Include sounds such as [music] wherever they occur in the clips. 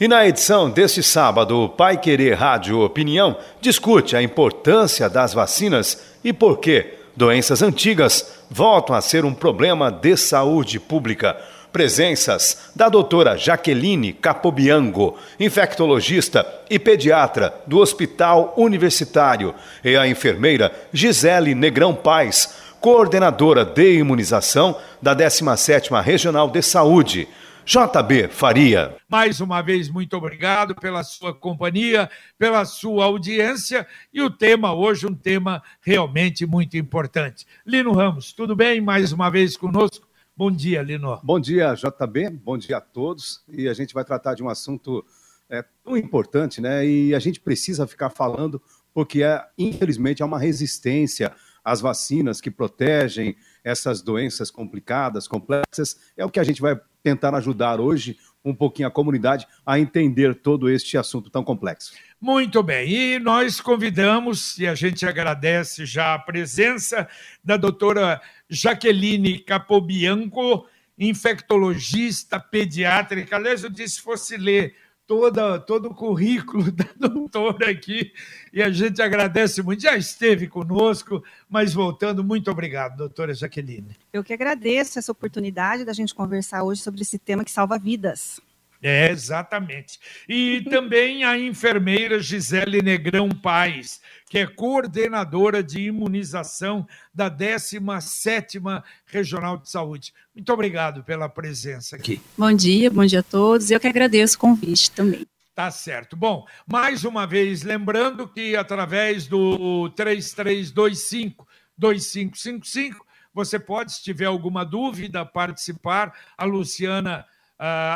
E na edição deste sábado, o Pai Querer Rádio Opinião discute a importância das vacinas e por que doenças antigas voltam a ser um problema de saúde pública. Presenças da doutora Jaqueline Capobiango, infectologista e pediatra do Hospital Universitário, e a enfermeira Gisele Negrão Paz, coordenadora de imunização da 17ª Regional de Saúde. JB Faria. Mais uma vez, muito obrigado pela sua companhia, pela sua audiência e o tema hoje, um tema realmente muito importante. Lino Ramos, tudo bem? Mais uma vez conosco. Bom dia, Lino. Bom dia, JB. Bom dia a todos. E a gente vai tratar de um assunto é, tão importante, né? E a gente precisa ficar falando porque, é, infelizmente, há uma resistência às vacinas que protegem essas doenças complicadas, complexas. É o que a gente vai tentar ajudar hoje um pouquinho a comunidade a entender todo este assunto tão complexo. Muito bem, e nós convidamos, e a gente agradece já a presença da doutora Jaqueline Capobianco, infectologista pediátrica. Aliás, eu disse fosse ler toda, todo o currículo [laughs] da doutora aqui e a gente agradece muito. Já esteve conosco, mas voltando, muito obrigado, doutora Jaqueline. Eu que agradeço essa oportunidade da gente conversar hoje sobre esse tema que salva vidas. É, exatamente. E também a enfermeira Gisele Negrão Paz, que é coordenadora de imunização da 17ª Regional de Saúde. Muito obrigado pela presença aqui. Bom dia, bom dia a todos. Eu que agradeço o convite também. Tá certo. Bom, mais uma vez, lembrando que através do 3325 2555, você pode, se tiver alguma dúvida, participar. A Luciana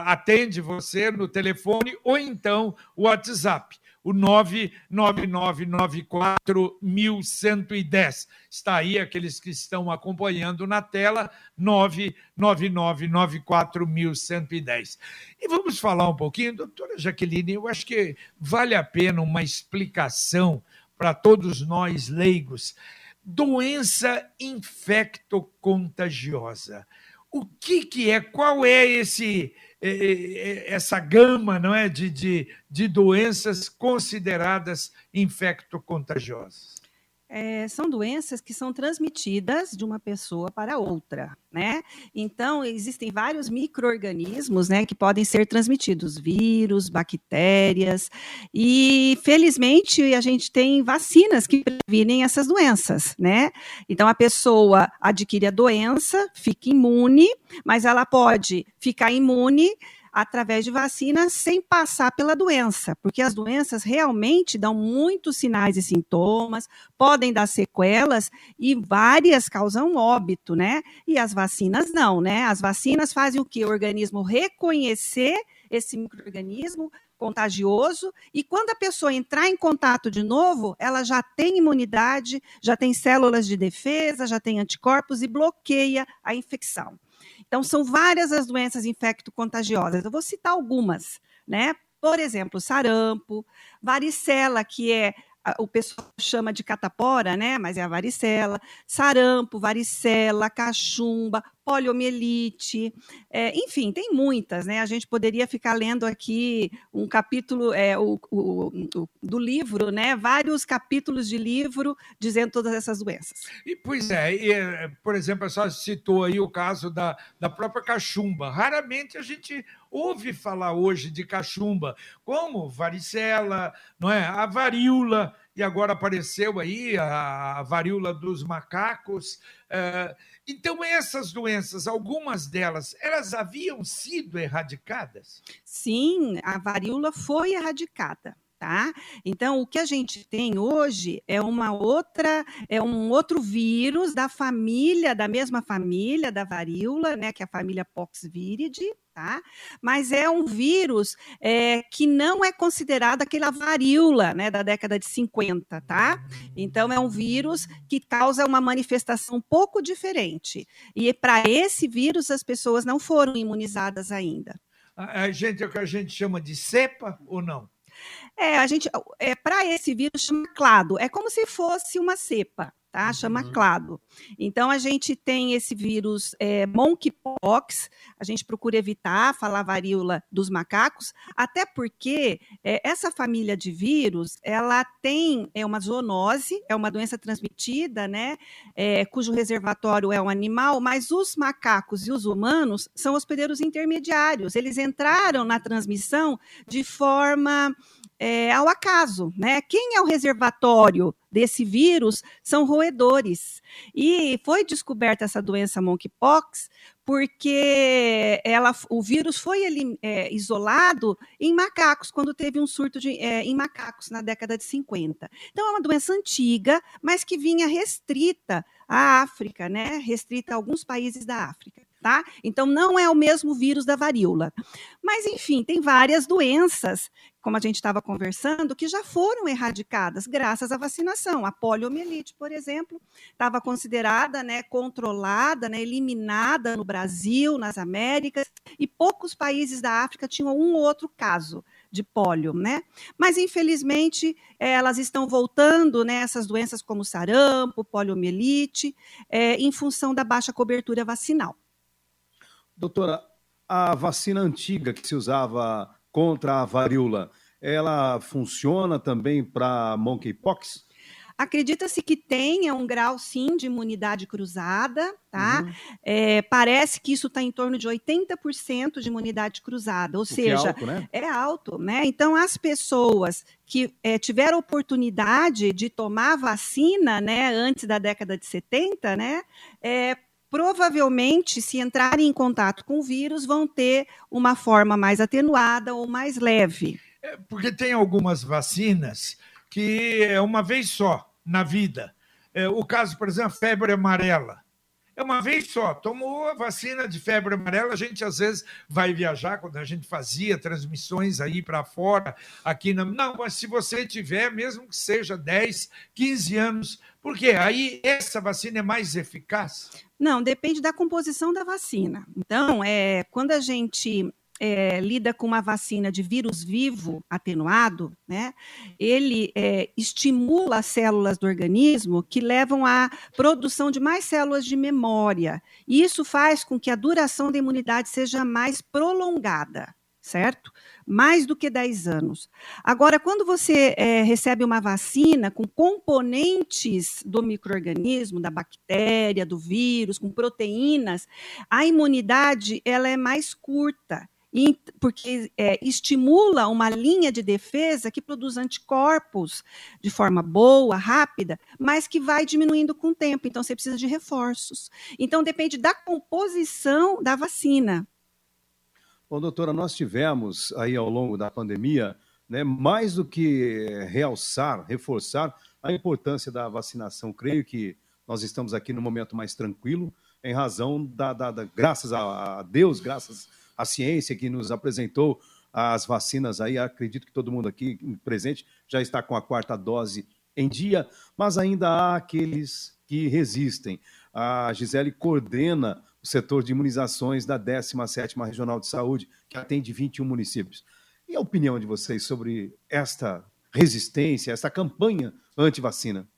atende você no telefone ou então o WhatsApp, o 999941110. Está aí aqueles que estão acompanhando na tela, 999941110. E vamos falar um pouquinho, doutora Jaqueline, eu acho que vale a pena uma explicação para todos nós leigos. Doença infectocontagiosa o que, que é, qual é esse é, é, é, essa gama não é, de, de, de doenças consideradas infectocontagiosas? É, são doenças que são transmitidas de uma pessoa para outra, né? Então, existem vários micro-organismos, né, que podem ser transmitidos, vírus, bactérias, e felizmente a gente tem vacinas que previnem essas doenças, né? Então, a pessoa adquire a doença, fica imune, mas ela pode ficar imune através de vacinas sem passar pela doença, porque as doenças realmente dão muitos sinais e sintomas, podem dar sequelas e várias causam óbito, né? E as vacinas não, né? As vacinas fazem o que? O organismo reconhecer esse microorganismo contagioso e quando a pessoa entrar em contato de novo, ela já tem imunidade, já tem células de defesa, já tem anticorpos e bloqueia a infecção. Então, são várias as doenças infecto-contagiosas. Eu vou citar algumas, né? Por exemplo, sarampo, varicela, que é o pessoal chama de catapora, né? Mas é a varicela, sarampo, varicela, cachumba, poliomielite, é, enfim, tem muitas, né? A gente poderia ficar lendo aqui um capítulo é, o, o, o, do livro, né? Vários capítulos de livro dizendo todas essas doenças. E pois é, e, é, por exemplo, a senhora citou aí o caso da, da própria cachumba. Raramente a gente ouve falar hoje de cachumba, como varicela, não é? A varíola e agora apareceu aí a varíola dos macacos. É, então, essas doenças, algumas delas, elas haviam sido erradicadas? Sim, a varíola foi erradicada. Tá? Então, o que a gente tem hoje é uma outra, é um outro vírus da família, da mesma família da varíola, né, que é a família Poxviridae, tá? Mas é um vírus é, que não é considerado aquela varíola, né, da década de 50, tá? Então, é um vírus que causa uma manifestação um pouco diferente. E para esse vírus, as pessoas não foram imunizadas ainda. A gente é o que a gente chama de cepa ou não? É, a gente, é, para esse vírus chama clado, é como se fosse uma cepa, tá? Chama uhum. clado. Então a gente tem esse vírus é, monkeypox, a gente procura evitar falar varíola dos macacos, até porque é, essa família de vírus, ela tem é uma zoonose, é uma doença transmitida, né? É, cujo reservatório é um animal, mas os macacos e os humanos são hospedeiros intermediários. Eles entraram na transmissão de forma ao acaso, né? Quem é o reservatório desse vírus são roedores. E foi descoberta essa doença monkeypox porque ela, o vírus foi é, isolado em macacos, quando teve um surto de, é, em macacos na década de 50. Então, é uma doença antiga, mas que vinha restrita à África, né? restrita a alguns países da África tá? Então não é o mesmo vírus da varíola. Mas enfim, tem várias doenças, como a gente estava conversando, que já foram erradicadas graças à vacinação. A poliomielite, por exemplo, estava considerada, né, controlada, né, eliminada no Brasil, nas Américas, e poucos países da África tinham um ou outro caso de pólio, né? Mas infelizmente elas estão voltando, né? Essas doenças como sarampo, poliomielite, é, em função da baixa cobertura vacinal. Doutora, a vacina antiga que se usava contra a varíola, ela funciona também para monkeypox? Acredita-se que tenha um grau, sim, de imunidade cruzada, tá? Uhum. É, parece que isso está em torno de 80% de imunidade cruzada, ou o seja, é alto, né? é alto, né? Então, as pessoas que é, tiveram oportunidade de tomar vacina, né, antes da década de 70, né, é, provavelmente, se entrarem em contato com o vírus, vão ter uma forma mais atenuada ou mais leve. É, porque tem algumas vacinas que é uma vez só na vida. É, o caso, por exemplo, febre amarela. É uma vez só. Tomou a vacina de febre amarela, a gente às vezes vai viajar, quando a gente fazia transmissões aí para fora, aqui na. Não, mas se você tiver, mesmo que seja 10, 15 anos, por quê? Aí essa vacina é mais eficaz? Não, depende da composição da vacina. Então, é, quando a gente é, lida com uma vacina de vírus vivo atenuado, né, ele é, estimula as células do organismo que levam à produção de mais células de memória. E isso faz com que a duração da imunidade seja mais prolongada, certo? Mais do que 10 anos. Agora, quando você é, recebe uma vacina com componentes do microorganismo, da bactéria, do vírus, com proteínas, a imunidade ela é mais curta porque é, estimula uma linha de defesa que produz anticorpos de forma boa, rápida, mas que vai diminuindo com o tempo. Então, você precisa de reforços. Então, depende da composição da vacina. Bom, doutora, nós tivemos aí ao longo da pandemia, né, mais do que realçar, reforçar a importância da vacinação. Creio que nós estamos aqui no momento mais tranquilo, em razão da, da, da graças a, Deus, graças a ciência que nos apresentou as vacinas aí. Acredito que todo mundo aqui presente já está com a quarta dose em dia, mas ainda há aqueles que resistem. A Gisele coordena o setor de imunizações da 17ª Regional de Saúde, que atende 21 municípios. E a opinião de vocês sobre esta resistência, esta campanha anti-vacina?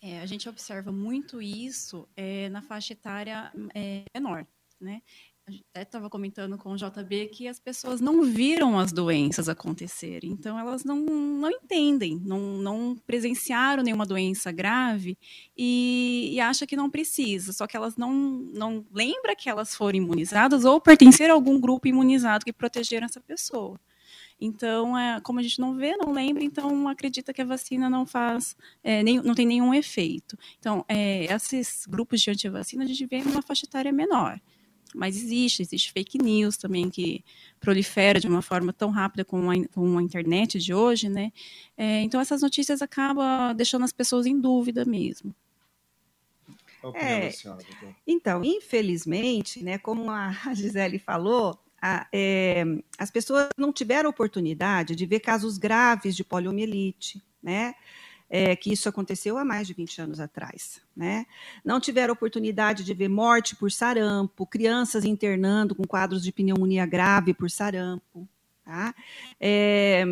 É, a gente observa muito isso é, na faixa etária é, menor. Né? Até estava comentando com o JB que as pessoas não viram as doenças acontecerem, então elas não, não entendem, não, não presenciaram nenhuma doença grave e, e acham que não precisa, só que elas não, não lembram que elas foram imunizadas ou pertenceram a algum grupo imunizado que protegeram essa pessoa. Então, é, como a gente não vê, não lembra, então acredita que a vacina não faz, é, nem, não tem nenhum efeito. Então, é, esses grupos de antivacina a gente vê numa faixa etária menor Mas existe, existe fake news também que prolifera de uma forma tão rápida como a, com a internet de hoje, né? É, então essas notícias acabam deixando as pessoas em dúvida mesmo. É, então, infelizmente, né, como a [laughs] Gisele falou, a, é, as pessoas não tiveram oportunidade de ver casos graves de poliomielite, né? É, que isso aconteceu há mais de 20 anos atrás. Né? Não tiveram oportunidade de ver morte por sarampo, crianças internando com quadros de pneumonia grave por sarampo. Tá? É,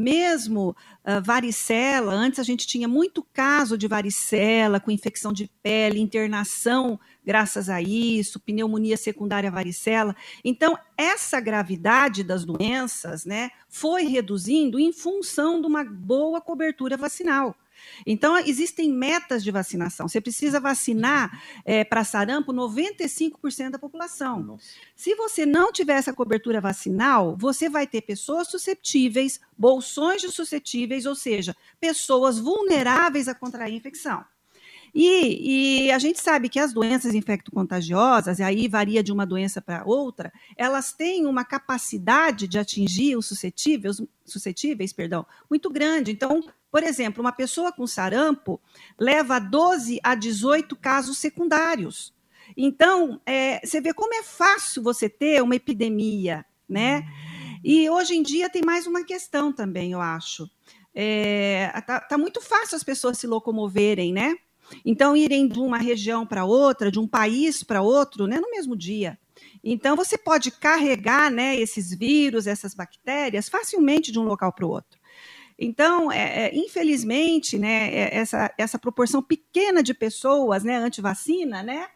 mesmo uh, varicela, antes a gente tinha muito caso de varicela com infecção de pele, internação graças a isso, pneumonia secundária varicela. Então, essa gravidade das doenças né, foi reduzindo em função de uma boa cobertura vacinal. Então, existem metas de vacinação. Você precisa vacinar é, para sarampo 95% da população. Nossa. Se você não tiver essa cobertura vacinal, você vai ter pessoas susceptíveis, bolsões de suscetíveis, ou seja, pessoas vulneráveis a contrair infecção. E, e, a gente sabe que as doenças infecto-contagiosas, e aí varia de uma doença para outra, elas têm uma capacidade de atingir os suscetíveis, suscetíveis perdão, muito grande. Então, por exemplo, uma pessoa com sarampo leva 12 a 18 casos secundários. Então, é, você vê como é fácil você ter uma epidemia, né? E hoje em dia tem mais uma questão também, eu acho. É, tá, tá muito fácil as pessoas se locomoverem, né? Então, irem de uma região para outra, de um país para outro, né, no mesmo dia. Então, você pode carregar né, esses vírus, essas bactérias, facilmente de um local para o outro. Então, é, é, infelizmente, né, é, essa, essa proporção pequena de pessoas né, anti-vacina, né,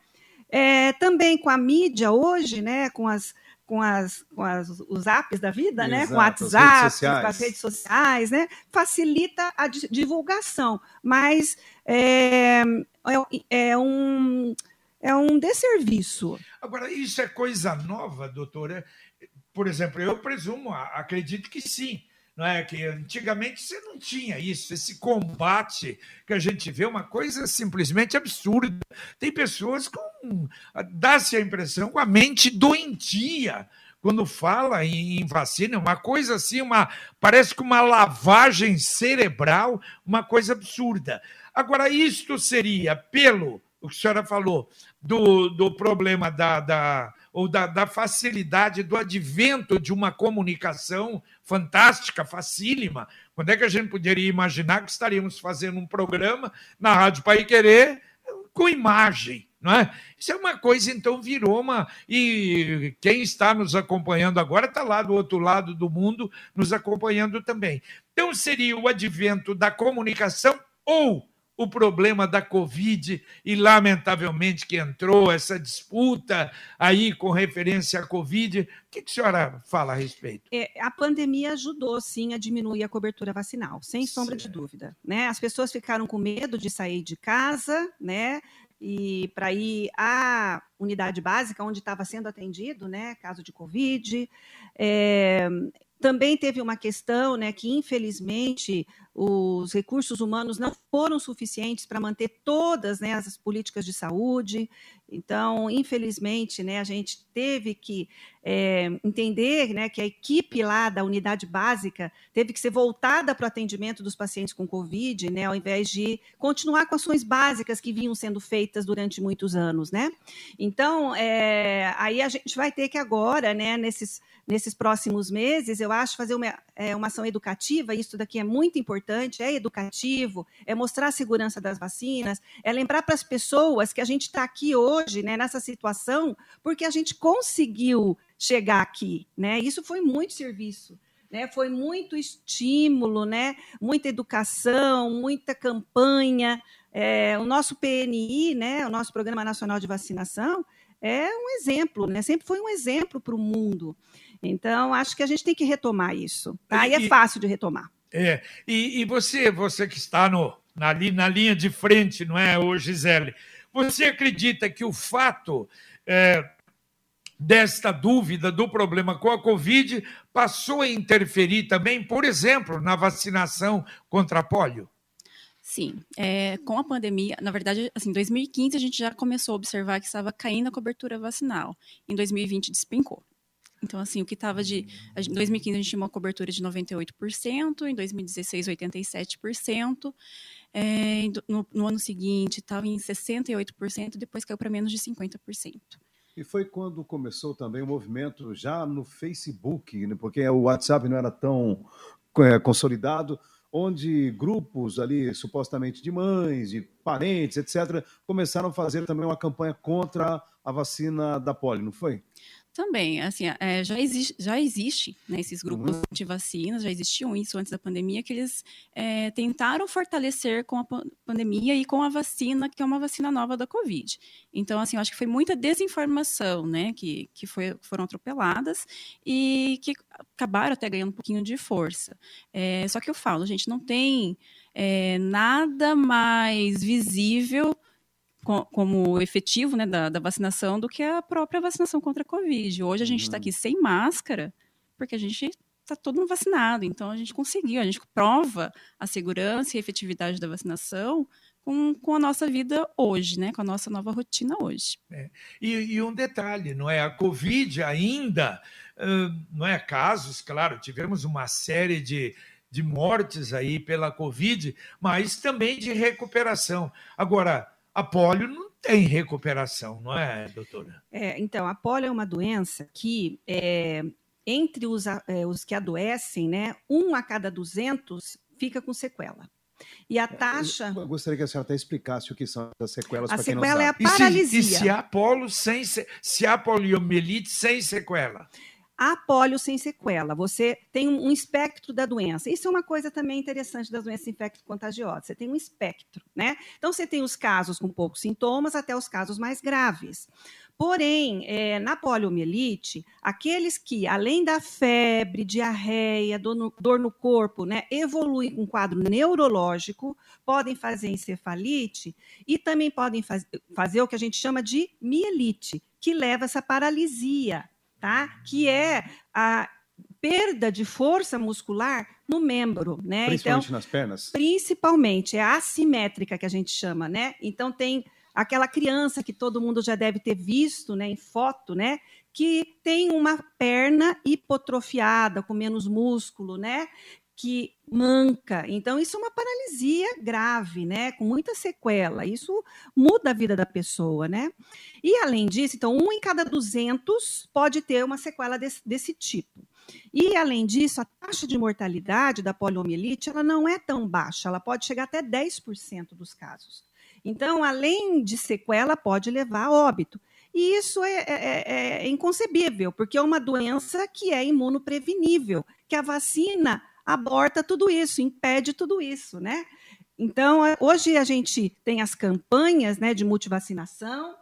é, também com a mídia hoje, né, com as, com as, com as os apps da vida, Exato, né? Com o WhatsApp, com as redes sociais, né? Facilita a divulgação, mas é, é, é, um é um desserviço. Agora, isso é coisa nova, doutora? Por exemplo, eu presumo, acredito que sim não é que antigamente você não tinha isso, esse combate que a gente vê uma coisa simplesmente absurda. Tem pessoas com dá-se a impressão com a mente doentia quando fala em, vacina, uma coisa assim, uma parece que uma lavagem cerebral, uma coisa absurda. Agora isto seria pelo o que a senhora falou do, do problema da, da ou da, da, facilidade do advento de uma comunicação fantástica, facílima. Quando é que a gente poderia imaginar que estaríamos fazendo um programa na Rádio Pai Querer com imagem? É? Isso é uma coisa, então, virou uma. E quem está nos acompanhando agora está lá do outro lado do mundo nos acompanhando também. Então, seria o advento da comunicação ou o problema da Covid e, lamentavelmente, que entrou essa disputa aí com referência à Covid. O que, a senhora fala a respeito? É, a pandemia ajudou, sim, a diminuir a cobertura vacinal, sem sombra certo. de dúvida. Né? As pessoas ficaram com medo de sair de casa, né? E para ir à unidade básica, onde estava sendo atendido, né? Caso de Covid. É, também teve uma questão, né, que infelizmente os recursos humanos não foram suficientes para manter todas né, as políticas de saúde. Então, infelizmente, né, a gente teve que é, entender né, que a equipe lá da unidade básica teve que ser voltada para o atendimento dos pacientes com Covid, né, ao invés de continuar com ações básicas que vinham sendo feitas durante muitos anos. Né? Então, é, aí a gente vai ter que agora, né, nesses, nesses próximos meses, eu acho, fazer uma, é, uma ação educativa, isso daqui é muito importante, é educativo, é mostrar a segurança das vacinas, é lembrar para as pessoas que a gente está aqui hoje, né, nessa situação, porque a gente conseguiu chegar aqui, né? Isso foi muito serviço. Né, foi muito estímulo, né, muita educação, muita campanha. É, o nosso PNI, né, o nosso Programa Nacional de Vacinação, é um exemplo, né, sempre foi um exemplo para o mundo. Então, acho que a gente tem que retomar isso. Tá? E, é fácil de retomar. É, e, e, você, você que está no, na, na linha de frente, não é, ô Gisele? Você acredita que o fato é, desta dúvida do problema com a Covid passou a interferir também, por exemplo, na vacinação contra a polio? Sim, é, com a pandemia, na verdade, assim, em 2015 a gente já começou a observar que estava caindo a cobertura vacinal. Em 2020 despencou. Então, assim, o que estava de. Em 2015 a gente tinha uma cobertura de 98%, em 2016, 87%. É, no, no ano seguinte estava em 68%, depois caiu para menos de 50%. E foi quando começou também o movimento já no Facebook, né? porque o WhatsApp não era tão é, consolidado, onde grupos ali, supostamente de mães, de parentes, etc., começaram a fazer também uma campanha contra a vacina da polio, não foi? Também, assim, é, já existe, já existe né, esses grupos uhum. de vacinas, já existiam isso antes da pandemia, que eles é, tentaram fortalecer com a pandemia e com a vacina, que é uma vacina nova da Covid. Então, assim, eu acho que foi muita desinformação, né, que, que foi, foram atropeladas e que acabaram até ganhando um pouquinho de força. É, só que eu falo, gente, não tem é, nada mais visível como efetivo né, da, da, vacinação do que a própria vacinação contra a Covid. Hoje a gente está uhum. aqui sem máscara, porque a gente está todo mundo vacinado. Então a gente conseguiu, a gente prova a segurança e a efetividade da vacinação com, com a nossa vida hoje, né? Com a nossa nova rotina hoje. É. E, e, um detalhe, não é? A Covid ainda, não é? Casos, claro, tivemos uma série de, de mortes aí pela Covid, mas também de recuperação. Agora, a polio não tem recuperação, não é, doutora? É, então, a polio é uma doença que, é, entre os, é, os que adoecem, né, um a cada 200 fica com sequela. E a é, taxa. Eu gostaria que a senhora até explicasse o que são as sequelas. A sequela é a paralisia. E se, e se há polo sem se há poliomielite sem sequela? A polio sem sequela. Você tem um, espectro da doença. Isso é uma coisa também interessante das doenças infecto-contagiosas. Você tem um espectro, né? Então, você tem os casos com poucos sintomas até os casos mais graves. Porém, é, na poliomielite, aqueles que, além da febre, diarreia, dor no, dor no corpo, né, evoluem com um quadro neurológico, podem fazer encefalite e também podem faz, fazer o que a gente chama de mielite, que leva essa paralisia tá? Que é a perda de força muscular no membro, né? Principalmente então, nas pernas. Principalmente, é assimétrica que a gente chama, né? Então tem aquela criança que todo mundo já deve ter visto, né, em foto, né, que tem uma perna hipotrofiada, com menos músculo, né, que manca. Então, isso é uma paralisia grave, né? Com muita sequela. Isso muda a vida da pessoa, né? E, além disso, então, um em cada 200 pode ter uma sequela desse, desse tipo. E, além disso, a taxa de mortalidade da poliomielite ela não é tão baixa, ela pode chegar até 10% dos casos. Então, além de sequela, pode levar a óbito. E isso é, é, é, é inconcebível, porque é uma doença que é imunoprevenível, que a vacina aborta tudo isso, impede tudo isso, né? Então, é, hoje a gente tem as campanhas né, de multivacinação,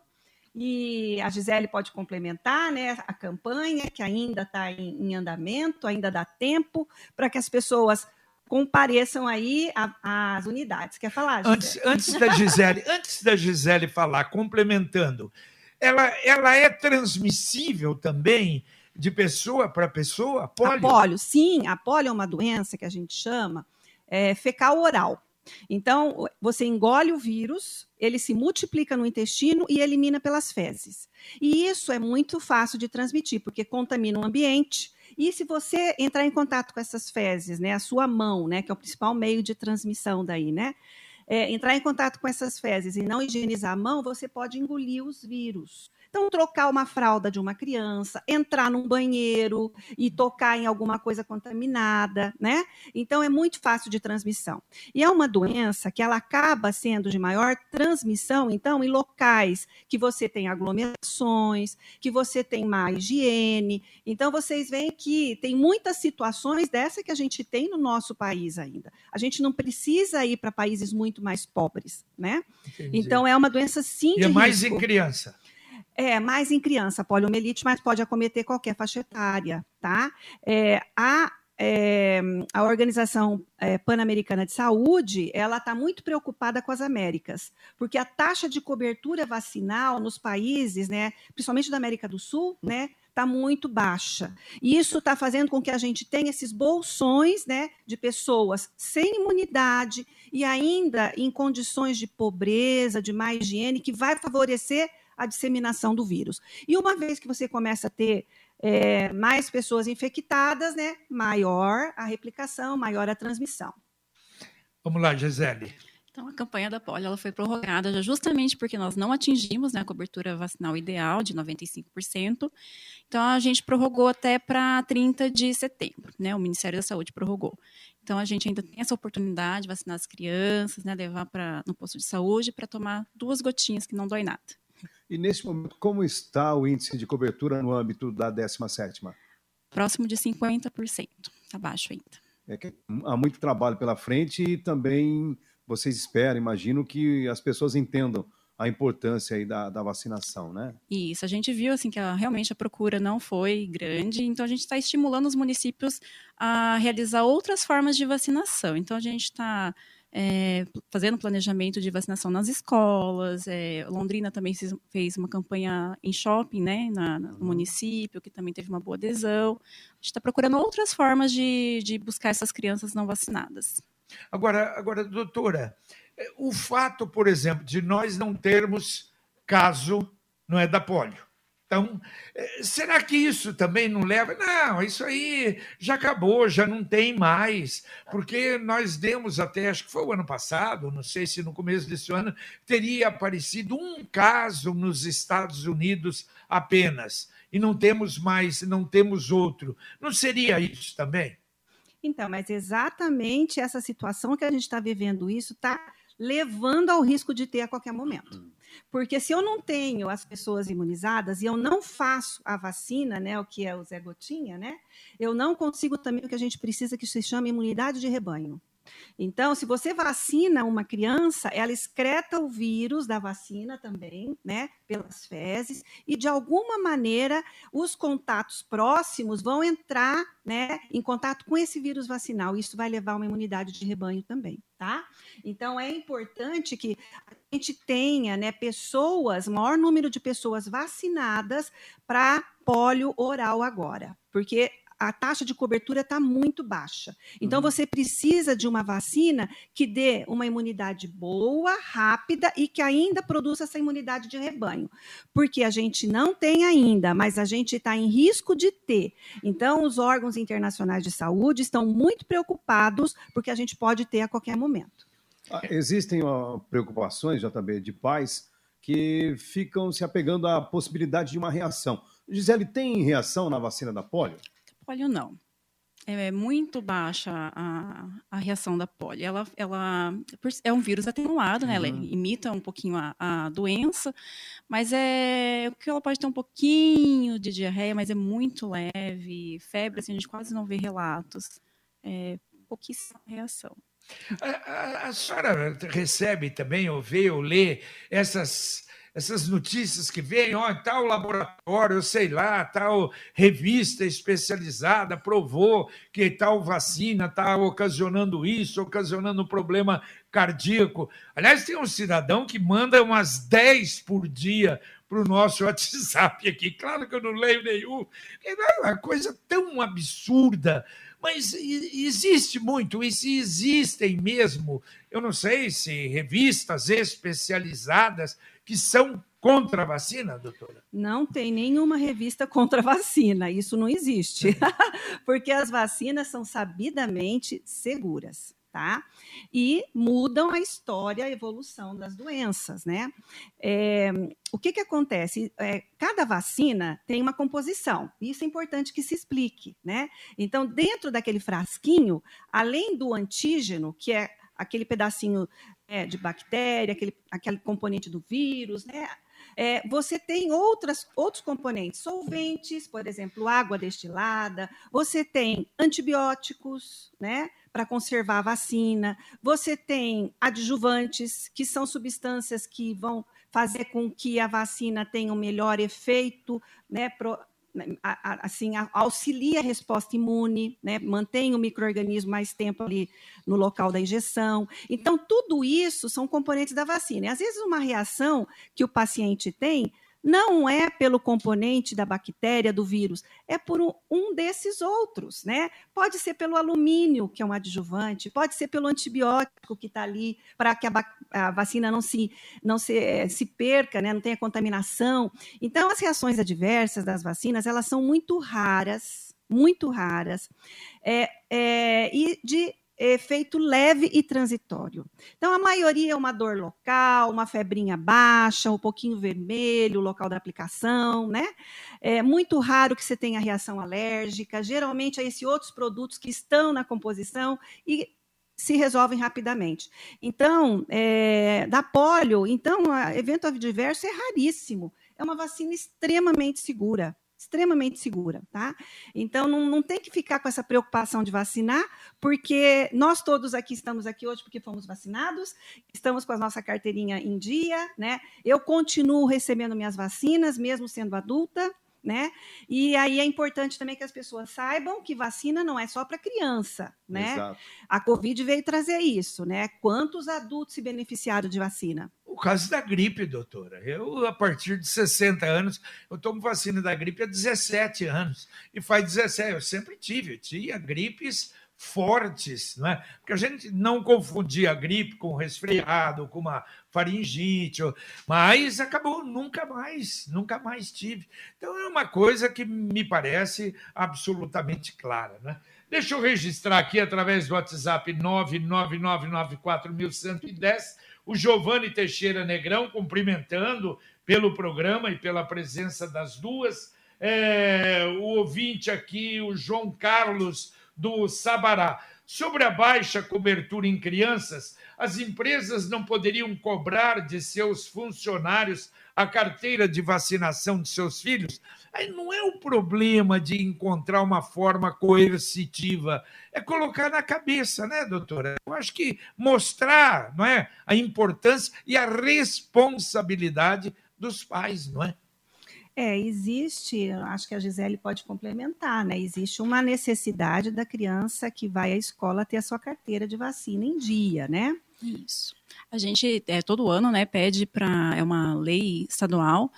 e a Gisele pode complementar né, a campanha, que ainda está em, em, andamento, ainda dá tempo para que as pessoas compareçam aí às unidades. Quer falar, Gisele? Antes, antes, da Gisele, [laughs] antes da Gisele falar, complementando, ela, ela é transmissível também de pessoa para pessoa? Polio? A polio, sim. A polio é uma doença que a gente chama é, fecal oral. Então, você engole o vírus, ele se multiplica no intestino e elimina pelas fezes. E isso é muito fácil de transmitir, porque contamina o ambiente. E se você entrar em contato com essas fezes, né, a sua mão, né, que é o principal meio de transmissão daí, né, é, entrar em contato com essas fezes e não higienizar a mão, você pode engolir os vírus. Então, trocar uma fralda de uma criança, entrar num banheiro e tocar em alguma coisa contaminada, né? Então, é muito fácil de transmissão. E é uma doença que ela acaba sendo de maior transmissão, então, em locais que você tem aglomerações, que você tem má higiene. Então, vocês veem que tem muitas situações dessa que a gente tem no nosso país ainda. A gente não precisa ir para países muito mais pobres, né? Entendi. Então, é uma doença sim e é mais risco. em criança. É, mais em criança, poliomielite, mas pode acometer qualquer faixa etária, tá? É, a, é, a Organização é, Pan-Americana de Saúde, ela está muito preocupada com as Américas, porque a taxa de cobertura vacinal nos países, né, principalmente da América do Sul, né, está muito baixa. E isso está fazendo com que a gente tenha esses bolsões né, de pessoas sem imunidade e ainda em condições de pobreza, de má higiene, que vai favorecer a disseminação do vírus. E uma vez que você começa a ter é, mais pessoas infectadas, né, maior a replicação, maior a transmissão. Vamos lá, Gisele. Então, a campanha da polio ela foi prorrogada justamente porque nós não atingimos né, a cobertura vacinal ideal de 95%. Então, a gente prorrogou até para 30 de setembro, né? O Ministério da Saúde prorrogou. Então, a gente ainda tem essa oportunidade de vacinar as crianças, né, levar para no posto de saúde para tomar duas gotinhas que não dói nada. E nesse momento, como está o índice de cobertura no âmbito da 17ª? Próximo de 50%, abaixo ainda. É que há muito trabalho pela frente e também vocês esperam, imagino, que as pessoas entendam a importância aí da, da vacinação, né? Isso, a gente viu assim que a, realmente a procura não foi grande, então a gente está estimulando os municípios a realizar outras formas de vacinação. Então a gente está é, fazendo planejamento de vacinação nas escolas. É, Londrina também fez uma campanha em shopping, né, na, no município, que também teve uma boa adesão. A gente está procurando outras formas de, de buscar essas crianças não vacinadas. Agora, agora, doutora, é, o fato, por exemplo, de nós não termos caso não é da polio. Então, é, será que isso também não leva? Não, isso aí já acabou, já não tem mais, porque nós demos até, acho que foi o ano passado, não sei se no começo desse ano, teria aparecido um caso nos Estados Unidos apenas, e não temos mais, não temos outro. Não seria isso também? Então, mas exatamente essa situação que a gente está vivendo isso está levando ao risco de ter a qualquer momento. Porque se eu não tenho as pessoas imunizadas e eu não faço a vacina, né, o que é o Zé Gotinha, né, eu não consigo também o que a gente precisa que se chama imunidade de rebanho. Então, se você vacina uma criança, ela excreta o vírus da vacina também, né, pelas fezes, e de alguma maneira os contatos próximos vão entrar, né, em contato com esse vírus vacinal. Isso vai levar uma imunidade de rebanho também, tá? Então, é importante que a gente tenha, né, pessoas, maior número de pessoas vacinadas para polio oral agora, porque a taxa de cobertura está muito baixa. Então, uhum. você precisa de uma vacina que dê uma imunidade boa, rápida e que ainda produza essa imunidade de rebanho. Porque a gente não tem ainda, mas a gente está em risco de ter. Então, os órgãos internacionais de saúde estão muito preocupados, porque a gente pode ter a qualquer momento. Ah, existem ó, preocupações, JB, de pais que ficam se apegando à possibilidade de uma reação. Gisele, tem reação na vacina da polio? Polio não. É muito baixa a, a reação da polio. Ela, ela é um vírus atenuado, né? Ela uhum. imita um pouquinho a, a, doença, mas é o que ela pode ter um pouquinho de diarreia, mas é muito leve, febre, assim, a gente quase não vê relatos. É pouquíssima reação. A, a, a senhora recebe também, ou vê, ou lê essas essas notícias que vêm, ó, tal laboratório, sei lá, tal revista especializada provou que tal vacina está ocasionando isso, ocasionando problema cardíaco. Aliás, tem um cidadão que manda umas 10 por dia para o nosso [laughs] WhatsApp aqui. Claro que eu não leio nenhum. É uma coisa tão absurda. Mas existe muito, e se existem mesmo, eu não sei se revistas especializadas que são contra a vacina, doutora? Não tem nenhuma revista contra a vacina, isso não existe, [laughs] porque as vacinas são sabidamente seguras. Tá? E mudam a história, a evolução das doenças, né? É, o que, que acontece? É, cada vacina tem uma composição, isso é importante que se explique, né? Então, dentro daquele frasquinho, além do antígeno, que é aquele pedacinho é, de bactéria, aquele, aquele componente do vírus, né? É, você tem outras, outros componentes, solventes, por exemplo, água destilada, você tem antibióticos, né? Para conservar a vacina, você tem adjuvantes, que são substâncias que vão fazer com que a vacina tenha um melhor efeito, né, pro, assim, auxilia a resposta imune, né? mantém o microorganismo mais tempo ali no local da injeção. Então, tudo isso são componentes da vacina. E, às vezes, uma reação que o paciente tem não é pelo componente da bactéria, do vírus, é por um desses outros, né? Pode ser pelo alumínio, que é um adjuvante, pode ser pelo antibiótico que está ali para que a, a, vacina não se, não se, eh, se perca, né? não tenha contaminação. Então, as reações adversas das vacinas, elas são muito raras, muito raras, é, é, e de efeito leve e transitório. Então, a maioria é uma dor local, uma febrinha baixa, um pouquinho vermelho, local da aplicação, né? É muito raro que você tenha reação alérgica, geralmente a esses outros produtos que estão na composição e se resolvem rapidamente. Então, é, da polio, então, evento adverso é raríssimo. É uma vacina extremamente segura extremamente segura, tá? Então não, não tem que ficar com essa preocupação de vacinar, porque nós todos aqui estamos aqui hoje porque fomos vacinados, estamos com a nossa carteirinha em dia, né? Eu continuo recebendo minhas vacinas, mesmo sendo adulta, né? E aí é importante também que as pessoas saibam que vacina não é só para criança, né? Exato. A Covid veio trazer isso, né? Quantos adultos se beneficiaram de vacina? O caso da gripe, doutora. Eu, a partir de 60 anos, eu tomo vacina da gripe há 17 anos. E faz 17, eu sempre tive, eu tinha gripes fortes, não é? Porque a gente não confundia a gripe com resfriado, com uma faringite, mas acabou nunca mais, nunca mais tive. Então é uma coisa que me parece absolutamente clara, né? Deixa eu registrar aqui através do WhatsApp 99994110 o Giovanni Teixeira Negrão cumprimentando pelo programa e pela presença das duas. É, o ouvinte aqui, o João Carlos do Sabará. Sobre a baixa cobertura em crianças, as empresas não poderiam cobrar de seus funcionários a carteira de vacinação de seus filhos? Aí não é o problema de encontrar uma forma coercitiva, é colocar na cabeça, né, doutora? Eu acho que mostrar não é, a importância e a responsabilidade dos pais, não é? É, existe, acho que a Gisele pode complementar, né? Existe uma necessidade da criança que vai à escola ter a sua carteira de vacina em dia, né? Isso. A gente, é, todo ano, né, pede para. É uma lei estadual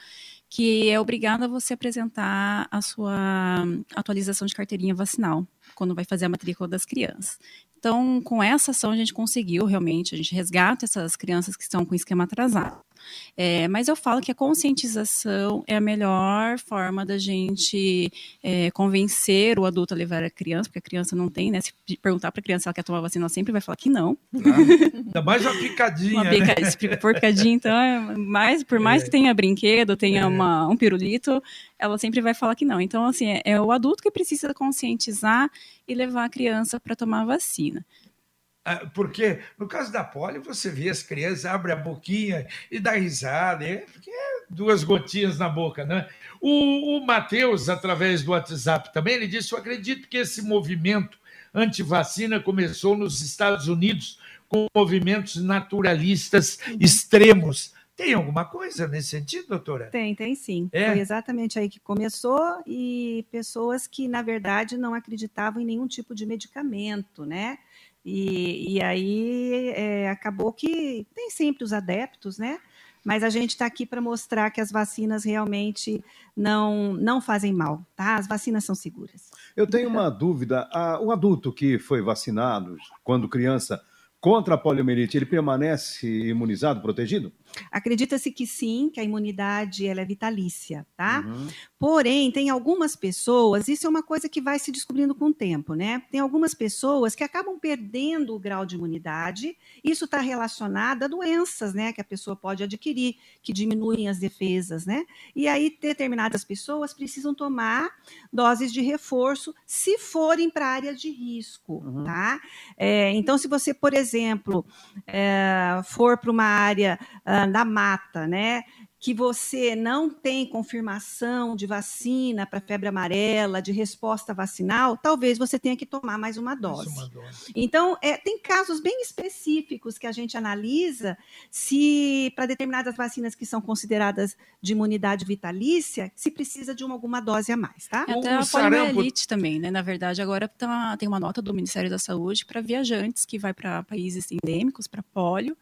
que é obrigada você apresentar a sua atualização de carteirinha vacinal quando vai fazer a matrícula das crianças. Então, com essa ação, a gente conseguiu realmente, a gente resgata essas crianças que estão com esquema atrasado. É, mas eu falo que a conscientização é a melhor forma da gente é, convencer o adulto a levar a criança, porque a criança não tem, né? Se perguntar para a criança se ela quer tomar vacina, ela sempre vai falar que não. Ah, ainda mais uma [laughs] picadinha. uma pica, né? porcadinha, então, é mais, por mais é. que tenha brinquedo, tenha é. uma, um pirulito, ela sempre vai falar que não. Então, assim, é, é o adulto que precisa conscientizar e levar a criança para tomar a vacina. Ah, porque no caso da polio, você vê as crianças, abre a boquinha e dá risada, é, porque é duas gotinhas na boca, né? O, o Matheus, através do WhatsApp também, ele disse: Eu acredito que esse movimento anti-vacina começou nos Estados Unidos com movimentos naturalistas extremos. Tem alguma coisa nesse sentido, doutora? Tem, tem sim. É? Foi exatamente aí que começou e pessoas que, na verdade, não acreditavam em nenhum tipo de medicamento, né? E, e aí é, acabou que tem sempre os adeptos, né? Mas a gente está aqui para mostrar que as vacinas realmente não, não fazem mal, tá? As vacinas são seguras. Eu tenho uma dúvida. o adulto que foi vacinado quando criança contra a poliomielite, ele permanece imunizado, protegido? Acredita-se que sim, que a imunidade ela é vitalícia, tá? Uhum. Porém, tem algumas pessoas, isso é uma coisa que vai se descobrindo com o tempo, né? Tem algumas pessoas que acabam perdendo o grau de imunidade, isso está relacionado a doenças, né, que a pessoa pode adquirir, que diminuem as defesas, né? E aí, determinadas pessoas precisam tomar doses de reforço se forem para áreas de risco, uhum. tá? É, então, se você, por exemplo, é, for para uma área. Uh, da mata, né? Que você não tem confirmação de vacina para febre amarela, de resposta vacinal, talvez você tenha que tomar mais uma dose. uma dose. Então, é, tem casos bem específicos que a gente analisa se, para determinadas vacinas que são consideradas de imunidade vitalícia, se precisa de uma, alguma dose a mais, tá? É, até o, a poliomielite também, né? Na verdade, agora tá, tem uma nota do Ministério da Saúde para viajantes que vai para países endêmicos, para polio,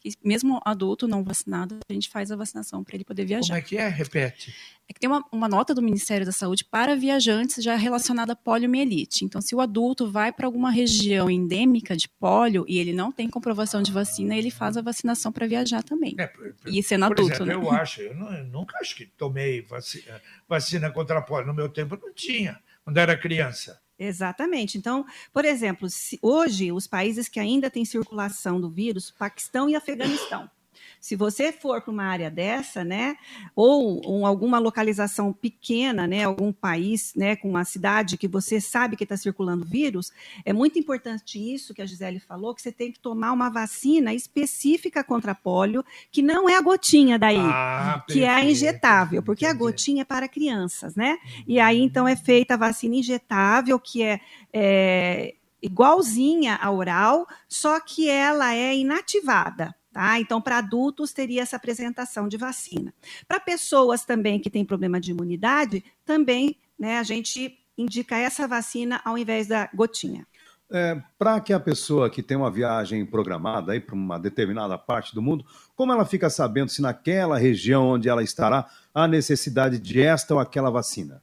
que mesmo adulto não vacinado, a gente faz a vacinação para ele poder viajar. Como é que é? Repete. É que tem uma, uma, nota do Ministério da Saúde para viajantes já relacionada à poliomielite. Então, se o adulto vai para alguma região endêmica de polio e ele não tem comprovação de vacina, ele faz a vacinação para viajar também. É, por, e sendo por adulto, exemplo, né? Eu acho, eu, não, eu nunca acho que tomei vacina, vacina contra a polio. No meu tempo não tinha, quando era criança. Exatamente. Então, por exemplo, hoje os países que ainda têm circulação do vírus, Paquistão e Afeganistão. Se você for para uma área dessa, né, ou, ou, alguma localização pequena, né, algum país, né, com uma cidade que você sabe que está circulando vírus, é muito importante isso que a Gisele falou, que você tem que tomar uma vacina específica contra polio, que não é a gotinha daí, ah, que é a injetável, porque a gotinha é para crianças, né? E aí então é feita a vacina injetável, que é, é igualzinha a oral, só que ela é inativada. Tá? Então, para adultos, teria essa apresentação de vacina. Para pessoas também que têm problema de imunidade, também né, a gente indica essa vacina ao invés da gotinha. É, para que a pessoa que tem uma viagem programada para uma determinada parte do mundo, como ela fica sabendo se naquela região onde ela estará há necessidade de esta ou aquela vacina?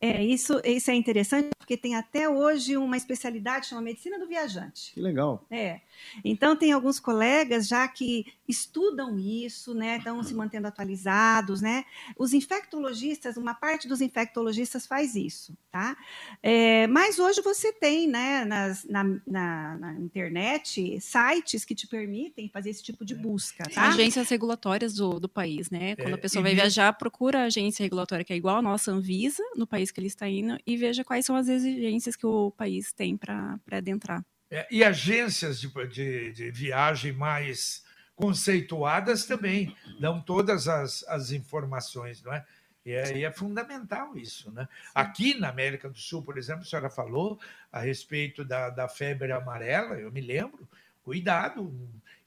É, isso, isso é interessante porque tem até hoje uma especialidade chamada medicina do viajante. Que legal. É. Então tem alguns colegas já que estudam isso, né? Estão se mantendo atualizados, né? Os infectologistas, uma parte dos infectologistas faz isso, tá? É, mas hoje você tem, né, nas, na, na, na, internet, sites que te permitem fazer esse tipo de busca, tá? Agências regulatórias do, do país, né? Quando é, a pessoa vai viajar, procura a agência regulatória que é igual a nossa Anvisa, no país que ele está indo, e veja quais são as exigências que o país tem para adentrar. É, e agências de, de, de, viagem mais conceituadas também dão todas as, as informações, não é? E é, e é, fundamental isso. Né? Aqui na América do Sul, por exemplo, a senhora falou a respeito da, da febre amarela, eu me lembro, cuidado.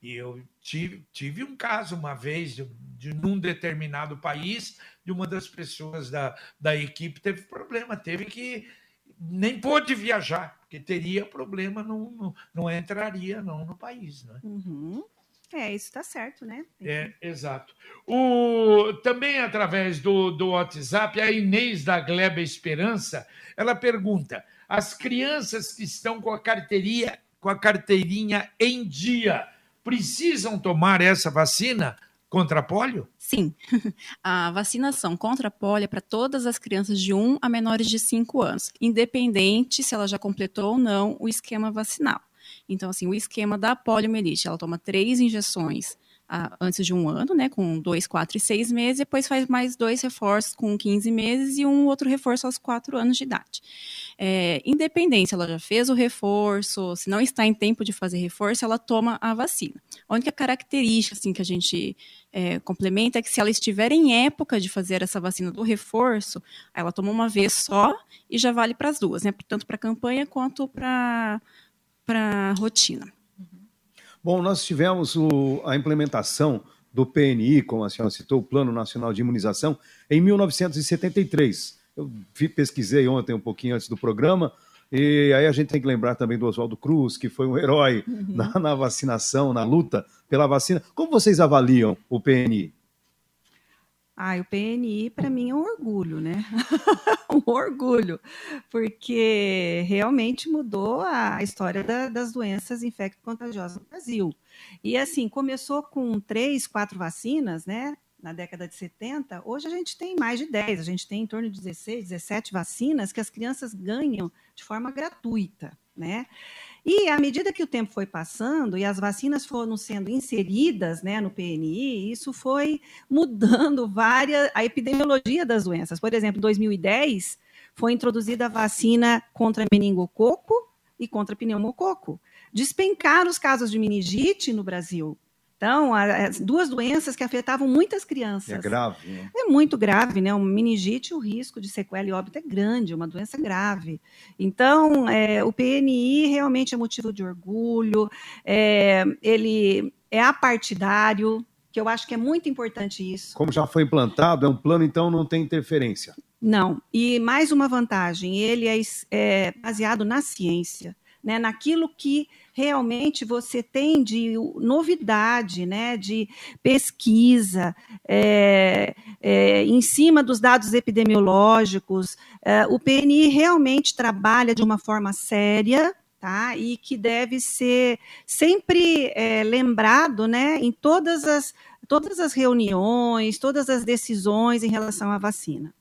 E eu tive, tive um caso uma vez de, de num determinado país, de uma das pessoas da, da equipe teve problema, teve que nem pôde viajar, porque teria problema, não, não, não entraria não no país. Né? Uhum. É, isso está certo, né? É, exato. O, também através do, do WhatsApp, a Inês da Gleba Esperança, ela pergunta: as crianças que estão com a carteirinha, com a carteirinha em dia precisam tomar essa vacina? Contra a polio? Sim. [laughs] A vacinação contra a polio é para todas as crianças de 1 a menores de 5 anos, independente se ela já completou ou não o esquema vacinal. Então, assim, o esquema da poliomielite, ela toma três injeções antes de um ano, né, com dois, quatro e seis meses, depois faz mais dois reforços com 15 meses e um outro reforço aos quatro anos de idade. É, independente ela já fez o reforço, se não está em tempo de fazer reforço, ela toma a vacina. A única característica assim, que a gente é, complementa é que se ela estiver em época de fazer essa vacina do reforço, ela toma uma vez só e já vale para as duas, né, tanto para a campanha quanto para a rotina. Bom, nós tivemos o, a implementação do PNI, como a senhora citou, o Plano Nacional de Imunização, em 1973. Eu vi, pesquisei ontem um pouquinho antes do programa, e aí a gente tem que lembrar também do Oswaldo Cruz, que foi um herói uhum. na, na, vacinação, na luta pela vacina. Como vocês avaliam o PNI? Ah, o PNI para mim é um orgulho, né? [laughs] um orgulho, porque realmente mudou a história da, das doenças infecto-contagiosas no Brasil. E assim, começou com três, quatro vacinas, né? Na década de 70, hoje a gente tem mais de 10, a gente tem em torno de 16, 17 vacinas que as crianças ganham de forma gratuita, né? E à medida que o tempo foi passando e as vacinas foram sendo inseridas né, no PNI, isso foi mudando várias a epidemiologia das doenças. Por exemplo, em 2010 foi introduzida a vacina contra meningococo e contra pneumococo. Despencaram os casos de meningite no Brasil. Então, as duas doenças que afetavam muitas crianças. É grave. Né? É muito grave, né? Uma meningite, o risco de sequela e óbito é grande, é uma doença grave. Então, é, o PNI realmente é motivo de orgulho, é, ele é apartidário, que eu acho que é muito importante isso. Como já foi implantado, é um plano, então não tem interferência. Não. E mais uma vantagem, ele é, é baseado na ciência né, naquilo que realmente você tem de novidade, né, de pesquisa, é, é, em cima dos dados epidemiológicos. É, o PNI realmente trabalha de uma forma séria, tá? E que deve ser sempre é, lembrado, né, em todas as, todas as reuniões, todas as decisões em relação à vacina.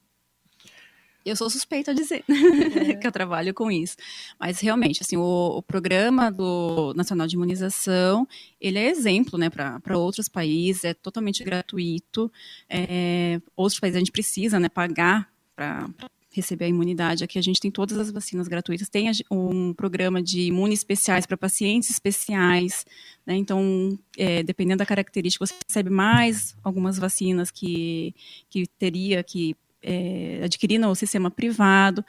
Eu sou suspeita a dizer é. [laughs] que eu trabalho com isso. Mas realmente, assim, o, o, programa do Nacional de Imunização, ele é exemplo, né, para outros países, é totalmente gratuito. É, outros países a gente precisa, né, pagar para receber a imunidade. Aqui a gente tem todas as vacinas gratuitas. Tem um programa de imunes especiais para pacientes especiais. Né? Então, é, dependendo da característica, você recebe mais algumas vacinas que, que teria que é, adquirir no sistema privado.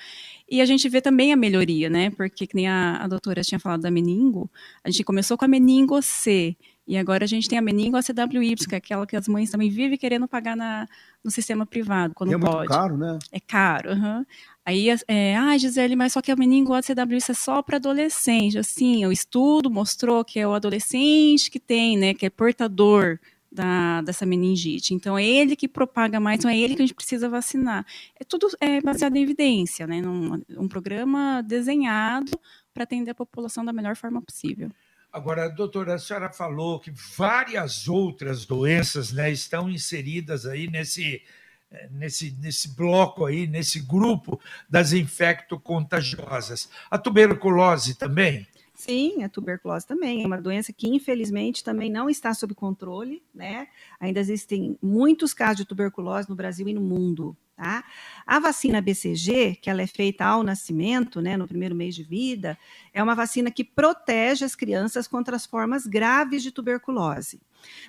E a gente vê também a melhoria, né? Porque, que nem a, a doutora tinha falado da meningo, a gente começou com a meningo C. E agora a gente tem a meningo ACWY, que é aquela que as mães também vivem querendo pagar na, no sistema privado, quando e é pode. É muito caro, né? É caro, uhum. Aí, é, ah, Gisele, mas só que a meningo ACWY é só para adolescente. Assim, o estudo mostrou que é o adolescente que tem, né, que é portador da, dessa meningite. Então, é ele que propaga mais, então é ele que a gente precisa vacinar. É tudo é baseado em evidência, né? Num, um programa desenhado para atender a população da melhor forma possível. Agora, doutora, a senhora falou que várias outras doenças né, estão inseridas aí nesse, eh, nesse, nesse bloco aí, nesse grupo das infecto-contagiosas. A tuberculose também? Sim, a tuberculose também é uma doença que infelizmente também não está sob controle, né? Ainda existem muitos casos de tuberculose no Brasil e no mundo. Tá? A vacina BCG, que ela é feita ao nascimento, né, no primeiro mês de vida, é uma vacina que protege as crianças contra as formas graves de tuberculose.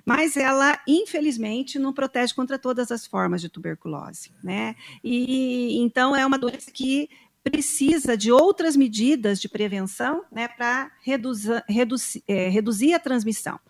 Mas ela, infelizmente, não protege contra todas as formas de tuberculose, né? E então é uma doença que precisa de outras medidas de prevenção né, para reduzir, reduzir, é, reduzir a transmissão.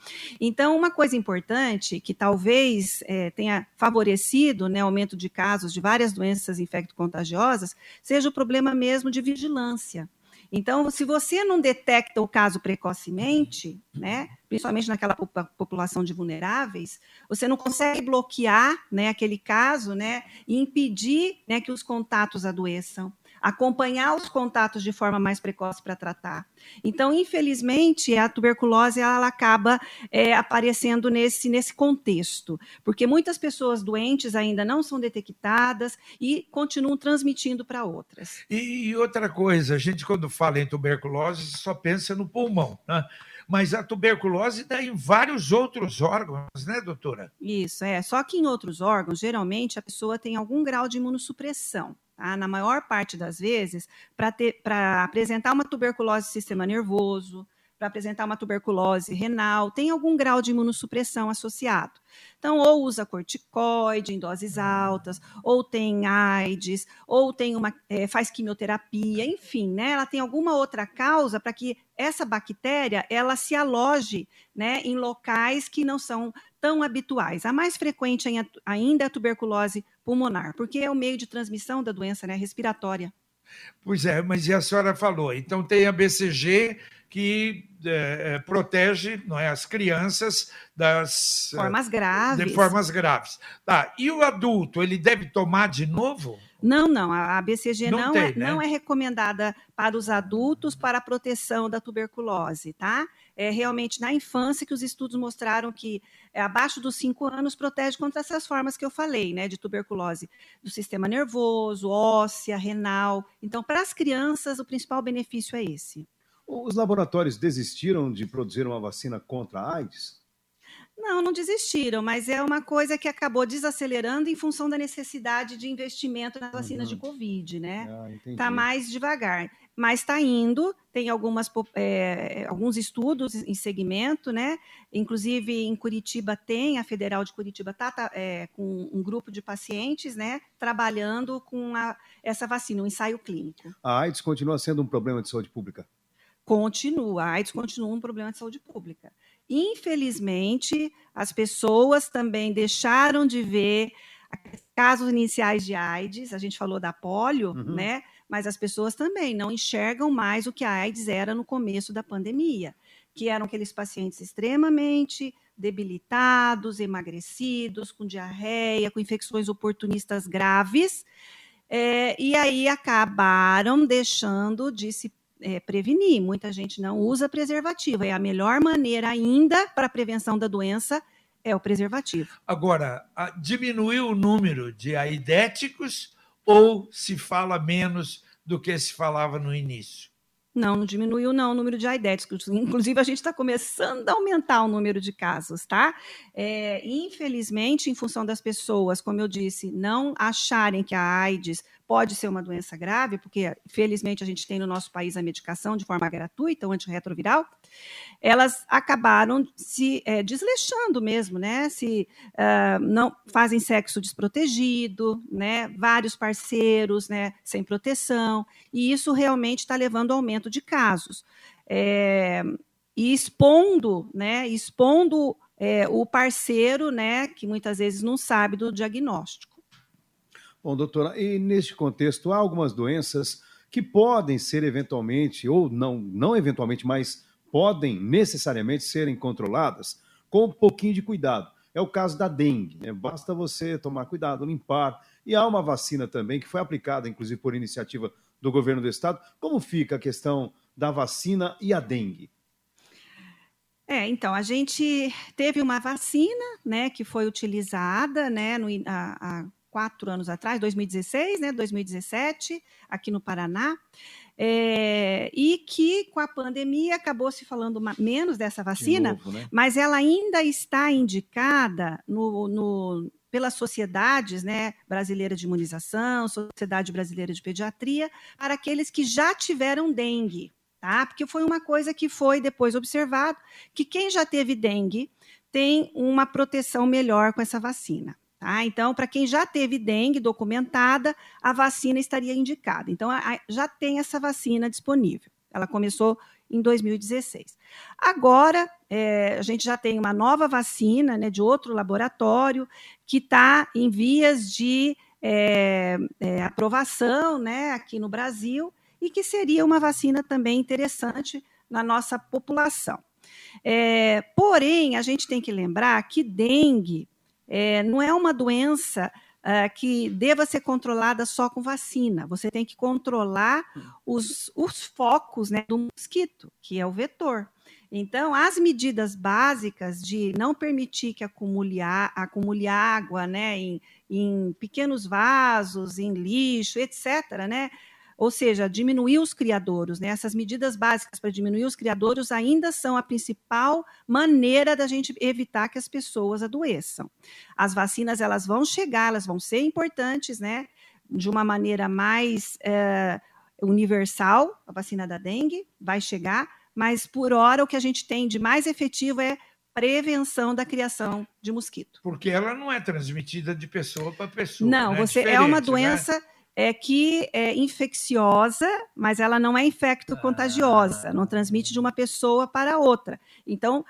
Então, uma coisa importante que talvez é, tenha favorecido né, aumento de casos de várias doenças infecto-contagiosas seja o problema mesmo de vigilância. Então, se você não detecta o caso precocemente, né, principalmente naquela população de vulneráveis, você não consegue bloquear né, aquele caso né, e impedir né, que os contatos adoeçam acompanhar os contatos de forma mais precoce para tratar. Então, infelizmente, a tuberculose ela acaba é, aparecendo nesse, nesse contexto, porque muitas pessoas doentes ainda não são detectadas e continuam transmitindo para outras. E, e outra coisa, a gente quando fala em tuberculose só pensa no pulmão, né? mas a tuberculose está em vários outros órgãos, né, doutora? Isso, é. Só que em outros órgãos, geralmente, a pessoa tem algum grau de imunossupressão. Tá? Na maior parte das vezes, para apresentar uma tuberculose do sistema nervoso, para apresentar uma tuberculose renal, tem algum grau de imunossupressão associado. Então, ou usa corticoide em doses altas, ou tem AIDS, ou tem uma, é, faz quimioterapia, enfim, né? Ela tem alguma outra causa para que essa bactéria ela se aloje né, em locais que não são tão habituais. A mais frequente ainda é a tuberculose pulmonar, porque é o meio de transmissão da doença né, respiratória. Pois é, mas e a senhora falou, então tem a BCG que é, é, protege não é, as crianças das formas graves. De formas graves. Tá. E o adulto, ele deve tomar de novo? Não, não. A BCG não, não, tem, é, né? não é recomendada para os adultos para a proteção da tuberculose, tá? É realmente na infância que os estudos mostraram que é, abaixo dos cinco anos protege contra essas formas que eu falei, né? De tuberculose do sistema nervoso, óssea, renal. Então, para as crianças, o principal benefício é esse. Os laboratórios desistiram de produzir uma vacina contra a AIDS? Não, não desistiram, mas é uma coisa que acabou desacelerando em função da necessidade de investimento nas vacinas uhum. de Covid, né? Está ah, mais devagar, mas está indo. Tem algumas, é, alguns estudos em segmento, né? Inclusive em Curitiba tem, a Federal de Curitiba está tá, é, com um grupo de pacientes, né? Trabalhando com a, essa vacina, um ensaio clínico. A AIDS continua sendo um problema de saúde pública? continua, a AIDS continua um problema de saúde pública. Infelizmente, as pessoas também deixaram de ver casos iniciais de AIDS, a gente falou da polio, uhum. né? Mas as pessoas também não enxergam mais o que a AIDS era no começo da pandemia, que eram aqueles pacientes extremamente debilitados, emagrecidos, com diarreia, com infecções oportunistas graves, é, e aí acabaram deixando de se é, prevenir. Muita gente não usa preservativo. É a melhor maneira ainda para a prevenção da doença é o preservativo. Agora, diminuiu o número de aidéticos ou se fala menos do que se falava no início? Não, não diminuiu não o número de aidéticos. Inclusive, a gente está começando a aumentar o número de casos, tá? É, infelizmente, em função das pessoas, como eu disse, não acharem que a AIDS pode ser uma doença grave, porque felizmente a gente tem no nosso país a medicação de forma gratuita, o antirretroviral, elas acabaram se é, desleixando mesmo, né? Se uh, não fazem sexo desprotegido, né? Vários parceiros, né? Sem proteção, e isso realmente está levando ao aumento de casos. É, e expondo, né? Expondo é, o parceiro, né? Que muitas vezes não sabe do diagnóstico. Bom, doutora, e neste contexto, há algumas doenças que podem ser eventualmente, ou não, não eventualmente, mas podem necessariamente serem controladas com um pouquinho de cuidado. É o caso da dengue. Né? Basta você tomar cuidado, limpar. E há uma vacina também que foi aplicada, inclusive por iniciativa do governo do estado. Como fica a questão da vacina e a dengue? É, então, a gente teve uma vacina, né, que foi utilizada, né, no, a, a quatro anos atrás, 2016, né, 2017, aqui no Paraná, é, e que com a pandemia acabou se falando menos dessa vacina, de novo, né? mas ela ainda está indicada no, no pelas sociedades né, brasileira de imunização, Sociedade Brasileira de Pediatria, para aqueles que já tiveram dengue, tá? Porque foi uma coisa que foi depois observado que quem já teve dengue tem uma proteção melhor com essa vacina. Tá? Então, para quem já teve dengue documentada, a vacina estaria indicada. Então, a, já tem essa vacina disponível. Ela começou em 2016. Agora, é, a gente já tem uma nova vacina né, de outro laboratório que está em vias de é, é, aprovação né, aqui no Brasil e que seria uma vacina também interessante na nossa população. É, porém, a gente tem que lembrar que dengue é, não é uma doença uh, que deva ser controlada só com vacina. Você tem que controlar os, os focos né, do mosquito, que é o vetor. Então, as medidas básicas de não permitir que acumule, acumule água né, em, em pequenos vasos, em lixo, etc., né, ou seja, diminuir os criadouros. Né? Essas medidas básicas para diminuir os criadouros ainda são a principal maneira da gente evitar que as pessoas adoeçam. As vacinas elas vão chegar, elas vão ser importantes, né? De uma maneira mais é, universal, a vacina da dengue vai chegar, mas por hora o que a gente tem de mais efetivo é prevenção da criação de mosquito. Porque ela não é transmitida de pessoa para pessoa. Não, né? você é, é uma né? doença. Né? É que é infecciosa, mas ela não é infecto-contagiosa, não transmite de uma pessoa para outra. Então,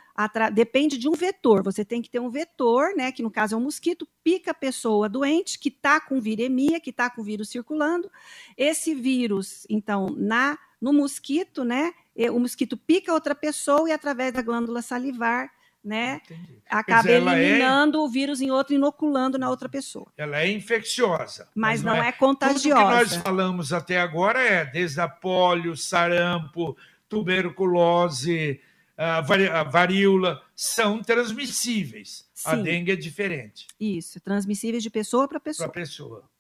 depende de um vetor. Você tem que ter um vetor, né, que no caso é um mosquito, pica a pessoa doente, que está com viremia, que está com vírus circulando. Esse vírus, então, na no mosquito, né, o mosquito pica outra pessoa e através da glândula salivar né? Entendi. Acaba é eliminando é... o vírus em outro, inoculando na outra pessoa. Ela é infecciosa. Mas, mas não, é, é contagiosa. Tudo que nós falamos até agora é desde a polio, sarampo, tuberculose, a varíola, são transmissíveis. Sim. A dengue é diferente. Isso, transmissíveis de pessoa para pessoa. Para pessoa.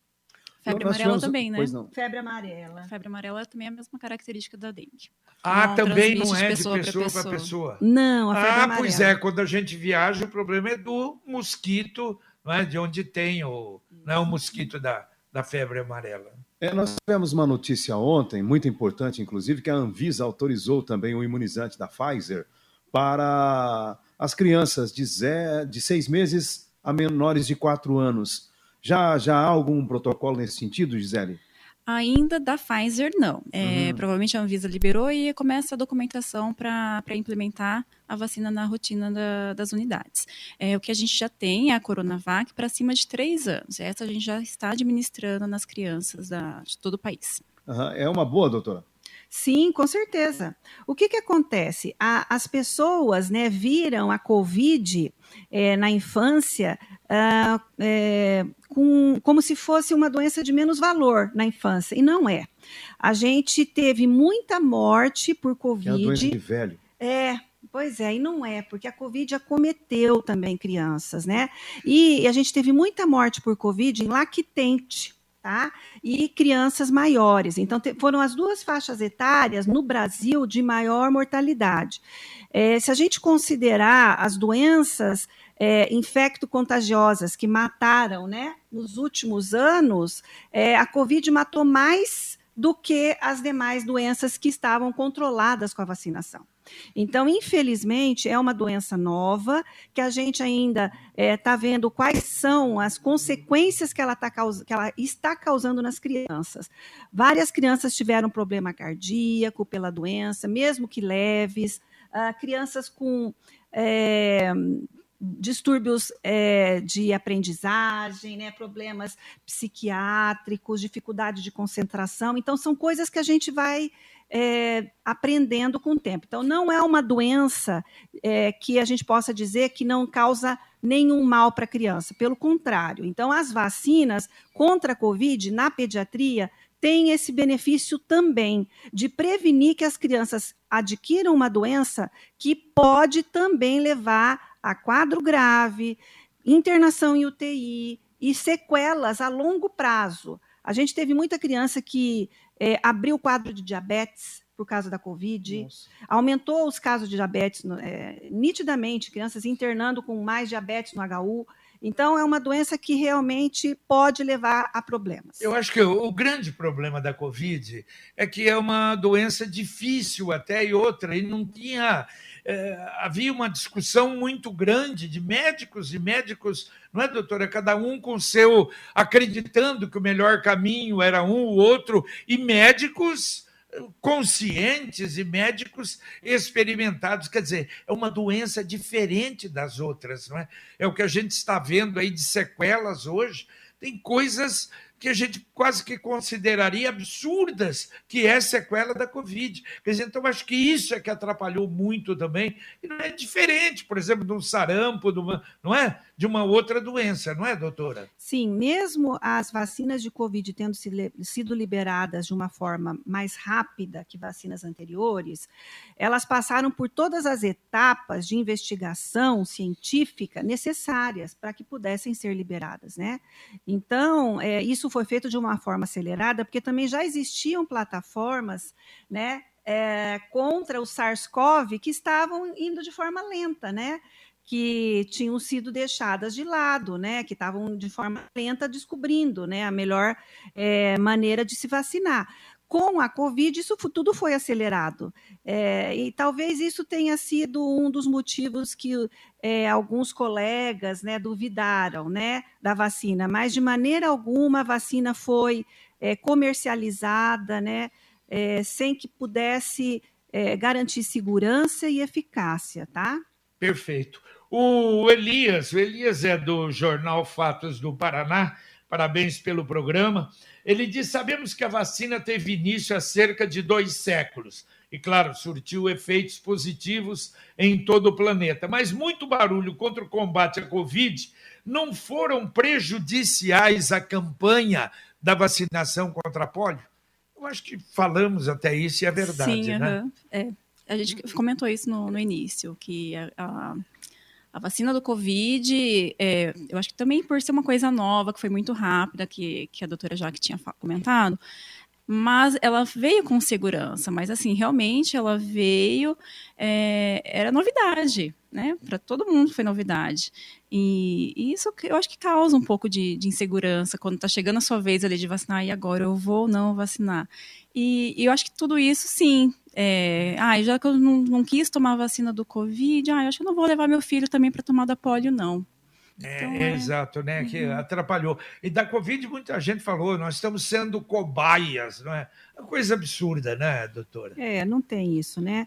Febre amarela tivemos... também, né? Febre amarela. Febre amarela também é a mesma característica da dengue. Ah, não também não é de pessoa, de pessoa para pessoa. pessoa. Não, a febre ah, amarela. pois é, quando a gente viaja, o problema é do mosquito, não é? de onde tem o, não é o mosquito da, da febre amarela. É, nós tivemos uma notícia ontem, muito importante, inclusive, que a Anvisa autorizou também o imunizante da Pfizer para as crianças de, zé, de seis meses a menores de quatro anos. Já, já há algum protocolo nesse sentido, Gisele? Ainda da Pfizer, não. É, uhum. Provavelmente a Anvisa liberou e começa a documentação para implementar a vacina na rotina da, das unidades. É, o que a gente já tem é a Coronavac para cima de três anos. Essa a gente já está administrando nas crianças da, de todo o país. Uhum. É uma boa, doutora? Sim, com certeza. O que, que acontece? A, as pessoas né, viram a Covid é, na infância ah, é, com, como se fosse uma doença de menos valor na infância, e não é. A gente teve muita morte por Covid. É a doença de velho. É, Pois é, e não é, porque a Covid acometeu também crianças, né? E a gente teve muita morte por Covid em lactente, tá? E crianças maiores. Então, te, foram as duas faixas etárias no Brasil de maior mortalidade. É, se a gente considerar as doenças é, infecto-contagiosas que mataram, né, nos últimos anos, é, a Covid matou mais do que as demais doenças que estavam controladas com a vacinação. Então, infelizmente, é uma doença nova que a gente ainda está é, tá vendo quais são as consequências que ela, tá, que ela está causando nas crianças. Várias crianças tiveram problema cardíaco pela doença, mesmo que leves, uh, crianças com. É, distúrbios é, de aprendizagem, né, problemas psiquiátricos, dificuldade de concentração. Então, são coisas que a gente vai é, aprendendo com o tempo. Então, não é uma doença é, que a gente possa dizer que não causa nenhum mal para a criança. Pelo contrário. Então, as vacinas contra a Covid na pediatria têm esse benefício também de prevenir que as crianças adquiram uma doença que pode também levar a quadro grave, internação em UTI e sequelas a longo prazo. A gente teve muita criança que é, abriu o quadro de diabetes por causa da Covid, Nossa. aumentou os casos de diabetes é, nitidamente, crianças internando com mais diabetes no HU. Então, é uma doença que realmente pode levar a problemas. Eu acho que o, o grande problema da Covid é que é uma doença difícil até e outra, e não tinha é, havia uma discussão muito grande de médicos e médicos, não é, doutora? Cada um com seu, acreditando que o melhor caminho era um ou outro, e médicos conscientes e médicos experimentados. Quer dizer, é uma doença diferente das outras, não é? É o que a gente está vendo aí de sequelas hoje. Tem coisas que a gente quase que consideraria absurdas, que é sequela da Covid. Quer dizer, então, acho que isso é que atrapalhou muito também. E não é diferente, por exemplo, de um sarampo, de uma, não é? De uma outra doença, não é, doutora? Sim, mesmo as vacinas de Covid tendo sido liberadas de uma forma mais rápida que vacinas anteriores, elas passaram por todas as etapas de investigação científica necessárias para que pudessem ser liberadas, né? Então, é, isso foi feito de uma forma acelerada, porque também já existiam plataformas, né, é, contra o SARS-CoV que estavam indo de forma lenta, né? que tinham sido deixadas de lado, né, que estavam de forma lenta descobrindo, né, a melhor é, maneira de se vacinar com a Covid, isso tudo foi acelerado. É, e talvez isso tenha sido um dos motivos que é, alguns colegas né, duvidaram né, da vacina, mas de maneira alguma a vacina foi é, comercializada né, é, sem que pudesse é, garantir segurança e eficácia, tá? Perfeito. O Elias, o Elias é do jornal Fatos do Paraná, parabéns pelo programa. Ele diz: sabemos que a vacina teve início há cerca de dois séculos e, claro, surtiu efeitos positivos em todo o planeta, mas muito barulho contra o combate à Covid não foram prejudiciais à campanha da vacinação contra a polio? Eu acho que falamos até isso e é verdade, Sim, né? Uhum. É. A gente comentou isso no, no início, que a, a a vacina do Covid, é, eu acho que também por ser uma coisa nova, que foi muito rápida, que, que a doutora Jaque tinha comentado, mas ela veio com segurança, mas assim, realmente ela veio, é, era novidade, né? Para todo mundo foi novidade. E, e, isso eu acho que causa um pouco de, de insegurança quando está chegando a sua vez ali de vacinar, e agora eu vou ou não vacinar. E, e eu acho que tudo isso, sim, é, ah, já que eu não, não, quis tomar a vacina do Covid, ah, eu acho que eu não vou levar meu filho também para tomar da polio, não. É, então, é, exato, né? Uhum. Que atrapalhou. E da Covid, muita gente falou, nós estamos sendo cobaias, não é? Uma coisa absurda, né, doutora? É, não tem isso, né?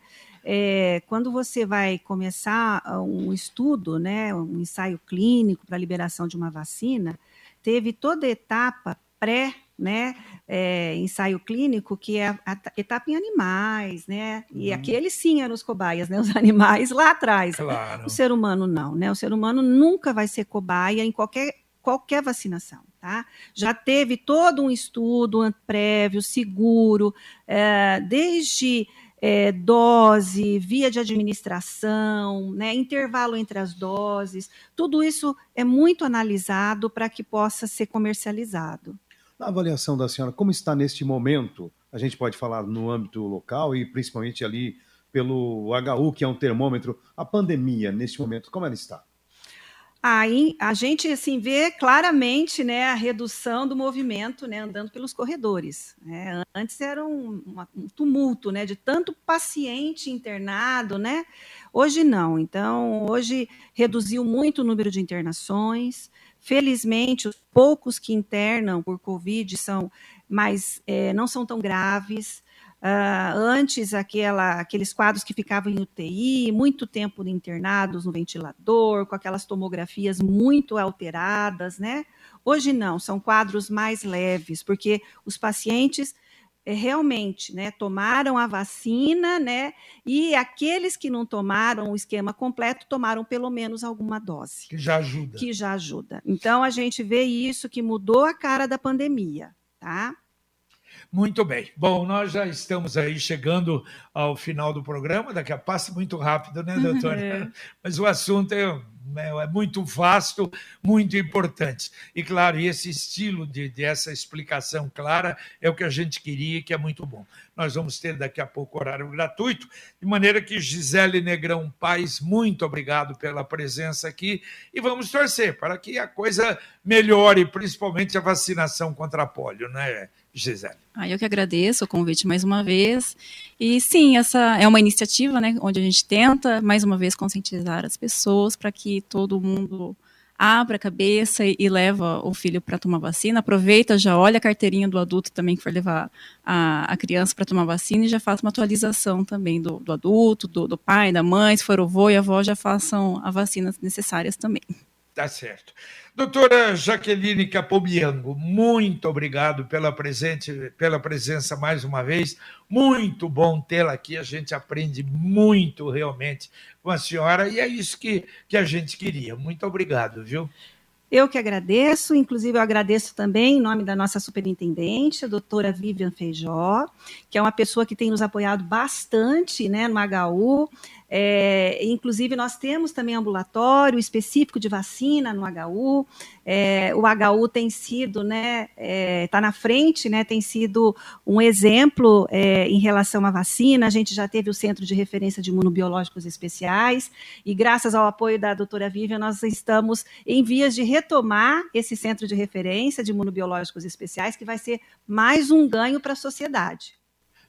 É, quando você vai começar um estudo, né, um ensaio clínico para a liberação de uma vacina, teve toda a etapa pré né, é, ensaio clínico, que é a, etapa em animais, né? E uhum. aqueles sim eram os cobaias, né? Os [laughs] animais lá atrás. Claro. O ser humano não, né? O ser humano nunca vai ser cobaia em qualquer, qualquer vacinação, tá? Já teve todo um estudo prévio, seguro, é, desde é, dose, via de administração, né, intervalo entre as doses, tudo isso é muito analisado para que possa ser comercializado. Na avaliação da senhora, como está neste momento? A gente pode falar no âmbito local e principalmente ali pelo HU, que é um termômetro, a pandemia neste momento, como ela está? Aí a gente assim vê claramente né, a redução do movimento né, andando pelos corredores. Né? Antes era um, um, tumulto né, de tanto paciente internado, né? Hoje não. Então, hoje reduziu muito o número de internações. Felizmente, os poucos que internam por Covid são mais, é, não são tão graves. Uh, antes, aquela, aqueles quadros que ficavam em UTI, muito tempo internados no ventilador, com aquelas tomografias muito alteradas, né? Hoje não, são quadros mais leves, porque os pacientes é, realmente né, tomaram a vacina, né? E aqueles que não tomaram o esquema completo tomaram pelo menos alguma dose. Que já ajuda. Que já ajuda. Então a gente vê isso que mudou a cara da pandemia, tá? Muito bem. Bom, nós já estamos aí chegando ao final do programa. Daqui a passa muito rápido, né, doutora? [laughs] é. Mas o assunto é, é, é, muito vasto, muito importante. E, claro, esse estilo de, de essa explicação clara é o que a gente queria, que é muito bom. Nós vamos ter daqui a pouco horário gratuito, de maneira que Gisele Negrão Paz, muito obrigado pela presença aqui e vamos torcer para que a coisa melhore, principalmente a vacinação contra a polio, né, Gisele? Ah, eu que agradeço o convite mais uma vez. E sim, essa é uma iniciativa, né, onde a gente tenta mais uma vez conscientizar as pessoas para que todo mundo abra a cabeça e, e leva o filho para tomar vacina, aproveita, já olha a carteirinha do adulto também que for levar a, a criança para tomar vacina e já faz uma atualização também do, do adulto, do, do, pai, da mãe, se for o avô e a avó, já façam as vacinas necessárias também. Tá certo. Doutora Jaqueline Capobiango, muito obrigado pela, presente, pela presença mais uma vez. Muito bom tê-la aqui. A gente aprende muito realmente com a senhora e é isso que, que a gente queria. Muito obrigado, viu? Eu que agradeço, inclusive eu agradeço também em nome da nossa superintendente, a doutora Vivian Feijó, que é uma pessoa que tem nos apoiado bastante né, no HU. É, inclusive, nós temos também ambulatório específico de vacina no HU. É, o HU tem sido, né, está é, tá na frente, né, tem sido um exemplo é, em relação à vacina. A gente já teve o Centro de Referência de Imunobiológicos Especiais, e graças ao apoio da doutora Vivian, nós estamos em vias de retomar esse Centro de Referência de Imunobiológicos Especiais, que vai ser mais um ganho para a sociedade.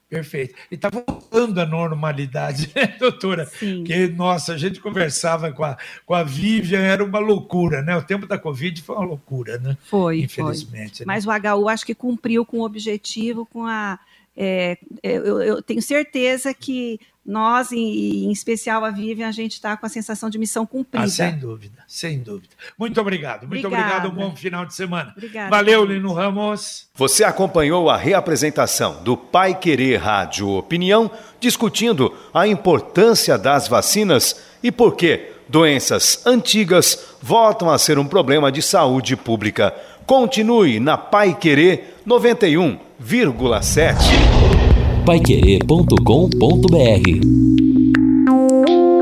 Perfeito. E está voltando à normalidade, [laughs] né, doutora? Sim. Que, nossa, a gente conversava com a, com a Vivian, era uma loucura, né? O tempo da Covid foi uma loucura, né? Foi. Infelizmente. Foi. Né? Mas o HU acho que cumpriu com o objetivo, com a. É, eu, eu tenho certeza que nós, em, em, especial a Vivian, a gente está com a sensação de missão cumprida. Ah, sem dúvida, sem dúvida. Muito obrigado, muito Obrigada. obrigado, um bom final de semana. Obrigada. Valeu, Lino Ramos. Você acompanhou a reapresentação do Pai Querer Rádio Opinião, discutindo a importância das vacinas e por que doenças antigas voltam a ser um problema de saúde pública. Continue na Pai Querer 91,7 paiquerê.com.br